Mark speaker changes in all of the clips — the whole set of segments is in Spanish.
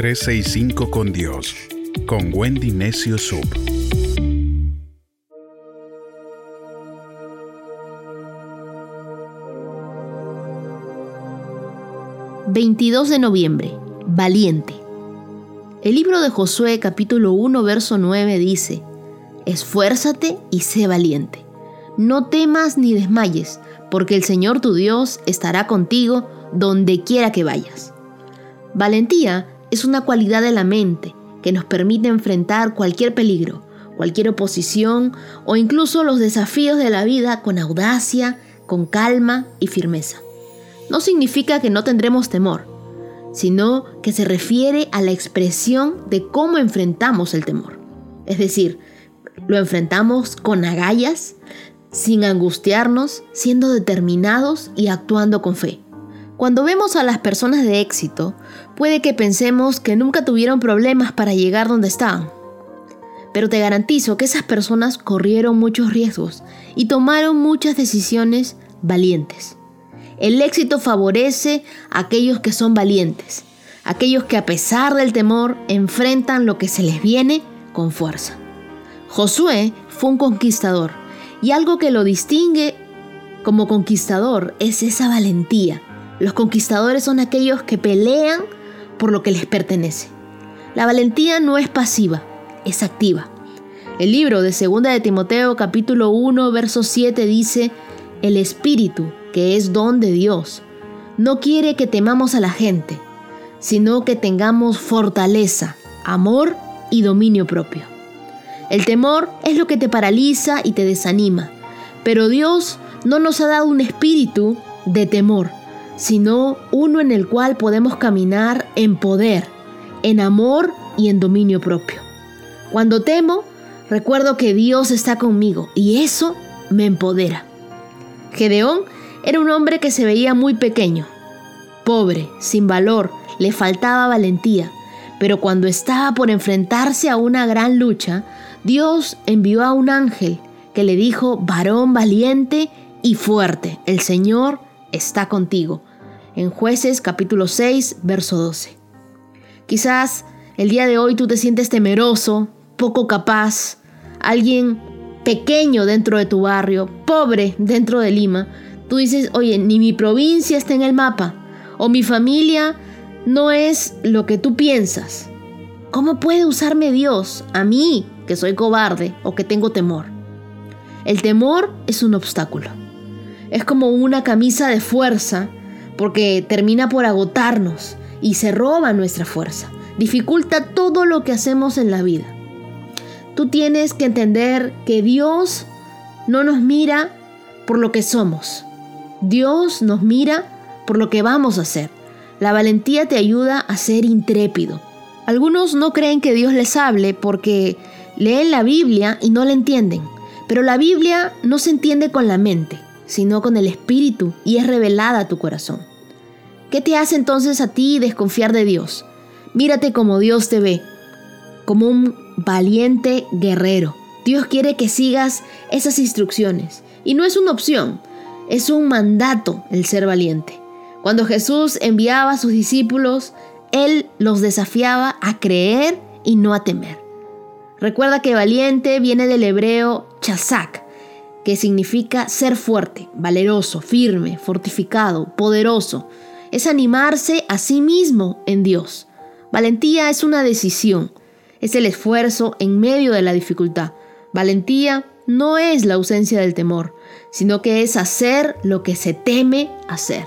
Speaker 1: 365 con Dios, con Wendy Necio Sub.
Speaker 2: ...22 de noviembre... ...Valiente... El libro de Josué capítulo 1 verso 9 dice, Esfuérzate y sé valiente. No temas ni desmayes, porque el Señor tu Dios estará contigo donde quiera que vayas. Valentía es una cualidad de la mente que nos permite enfrentar cualquier peligro, cualquier oposición o incluso los desafíos de la vida con audacia, con calma y firmeza. No significa que no tendremos temor, sino que se refiere a la expresión de cómo enfrentamos el temor. Es decir, lo enfrentamos con agallas, sin angustiarnos, siendo determinados y actuando con fe. Cuando vemos a las personas de éxito, puede que pensemos que nunca tuvieron problemas para llegar donde estaban. Pero te garantizo que esas personas corrieron muchos riesgos y tomaron muchas decisiones valientes. El éxito favorece a aquellos que son valientes, aquellos que a pesar del temor enfrentan lo que se les viene con fuerza. Josué fue un conquistador y algo que lo distingue como conquistador es esa valentía. Los conquistadores son aquellos que pelean por lo que les pertenece. La valentía no es pasiva, es activa. El libro de 2 de Timoteo capítulo 1 verso 7 dice, el espíritu que es don de Dios. No quiere que temamos a la gente, sino que tengamos fortaleza, amor y dominio propio. El temor es lo que te paraliza y te desanima, pero Dios no nos ha dado un espíritu de temor, sino uno en el cual podemos caminar en poder, en amor y en dominio propio. Cuando temo, recuerdo que Dios está conmigo y eso me empodera. Gedeón era un hombre que se veía muy pequeño, pobre, sin valor, le faltaba valentía, pero cuando estaba por enfrentarse a una gran lucha, Dios envió a un ángel que le dijo, varón valiente y fuerte, el Señor está contigo. En jueces capítulo 6, verso 12. Quizás el día de hoy tú te sientes temeroso, poco capaz, alguien pequeño dentro de tu barrio, pobre dentro de Lima, Tú dices, oye, ni mi provincia está en el mapa, o mi familia no es lo que tú piensas. ¿Cómo puede usarme Dios a mí, que soy cobarde o que tengo temor? El temor es un obstáculo. Es como una camisa de fuerza porque termina por agotarnos y se roba nuestra fuerza. Dificulta todo lo que hacemos en la vida. Tú tienes que entender que Dios no nos mira por lo que somos, Dios nos mira por lo que vamos a hacer. La valentía te ayuda a ser intrépido. Algunos no creen que Dios les hable porque leen la Biblia y no la entienden. Pero la Biblia no se entiende con la mente, sino con el Espíritu y es revelada a tu corazón. ¿Qué te hace entonces a ti desconfiar de Dios? Mírate como Dios te ve, como un valiente guerrero. Dios quiere que sigas esas instrucciones y no es una opción, es un mandato el ser valiente. Cuando Jesús enviaba a sus discípulos, Él los desafiaba a creer y no a temer. Recuerda que valiente viene del hebreo chazak, que significa ser fuerte, valeroso, firme, fortificado, poderoso. Es animarse a sí mismo en Dios. Valentía es una decisión, es el esfuerzo en medio de la dificultad. Valentía no es la ausencia del temor, sino que es hacer lo que se teme hacer.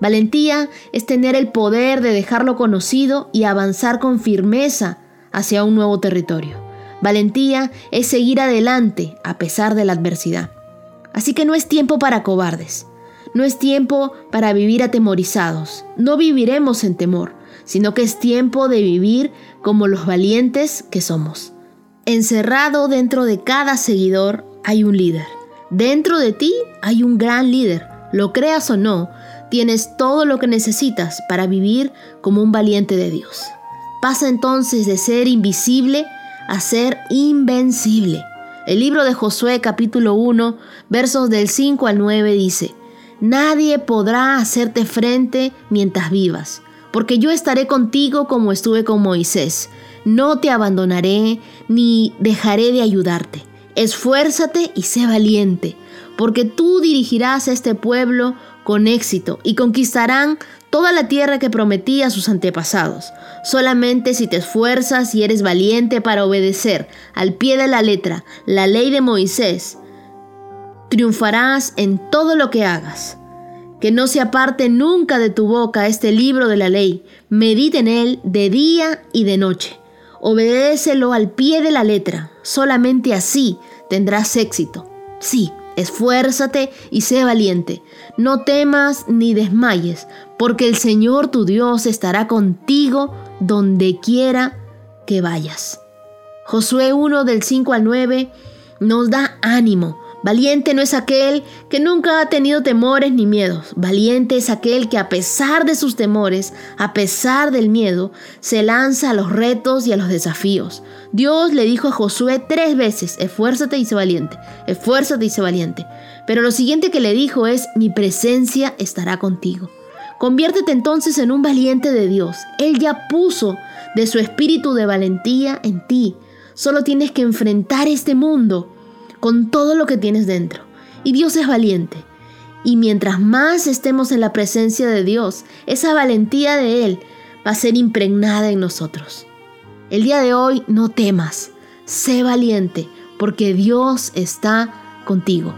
Speaker 2: Valentía es tener el poder de dejarlo conocido y avanzar con firmeza hacia un nuevo territorio. Valentía es seguir adelante a pesar de la adversidad. Así que no es tiempo para cobardes. No es tiempo para vivir atemorizados. No viviremos en temor, sino que es tiempo de vivir como los valientes que somos. Encerrado dentro de cada seguidor hay un líder. Dentro de ti hay un gran líder. Lo creas o no, tienes todo lo que necesitas para vivir como un valiente de Dios. Pasa entonces de ser invisible a ser invencible. El libro de Josué capítulo 1 versos del 5 al 9 dice, Nadie podrá hacerte frente mientras vivas. porque yo estaré contigo como estuve con Moisés. No te abandonaré ni dejaré de ayudarte. Esfuérzate y sé valiente, porque tú dirigirás a este pueblo con éxito y conquistarán toda la tierra que prometí a sus antepasados. Solamente si te esfuerzas y eres valiente para obedecer al pie de la letra la ley de Moisés, triunfarás en todo lo que hagas. Que no se aparte nunca de tu boca este libro de la ley, medite en él de día y de noche. Obedécelo al pie de la letra, solamente así tendrás éxito. Sí, esfuérzate y sé valiente. No temas ni desmayes, porque el Señor tu Dios estará contigo donde quiera que vayas. Josué 1 del 5 al 9 nos da ánimo Valiente no es aquel que nunca ha tenido temores ni miedos. Valiente es aquel que a pesar de sus temores, a pesar del miedo, se lanza a los retos y a los desafíos. Dios le dijo a Josué tres veces, esfuérzate y sé valiente, esfuérzate y sé valiente. Pero lo siguiente que le dijo es, mi presencia estará contigo. Conviértete entonces en un valiente de Dios. Él ya puso de su espíritu de valentía en ti. Solo tienes que enfrentar este mundo con todo lo que tienes dentro. Y Dios es valiente. Y mientras más estemos en la presencia de Dios, esa valentía de Él va a ser impregnada en nosotros. El día de hoy no temas, sé valiente, porque Dios está contigo.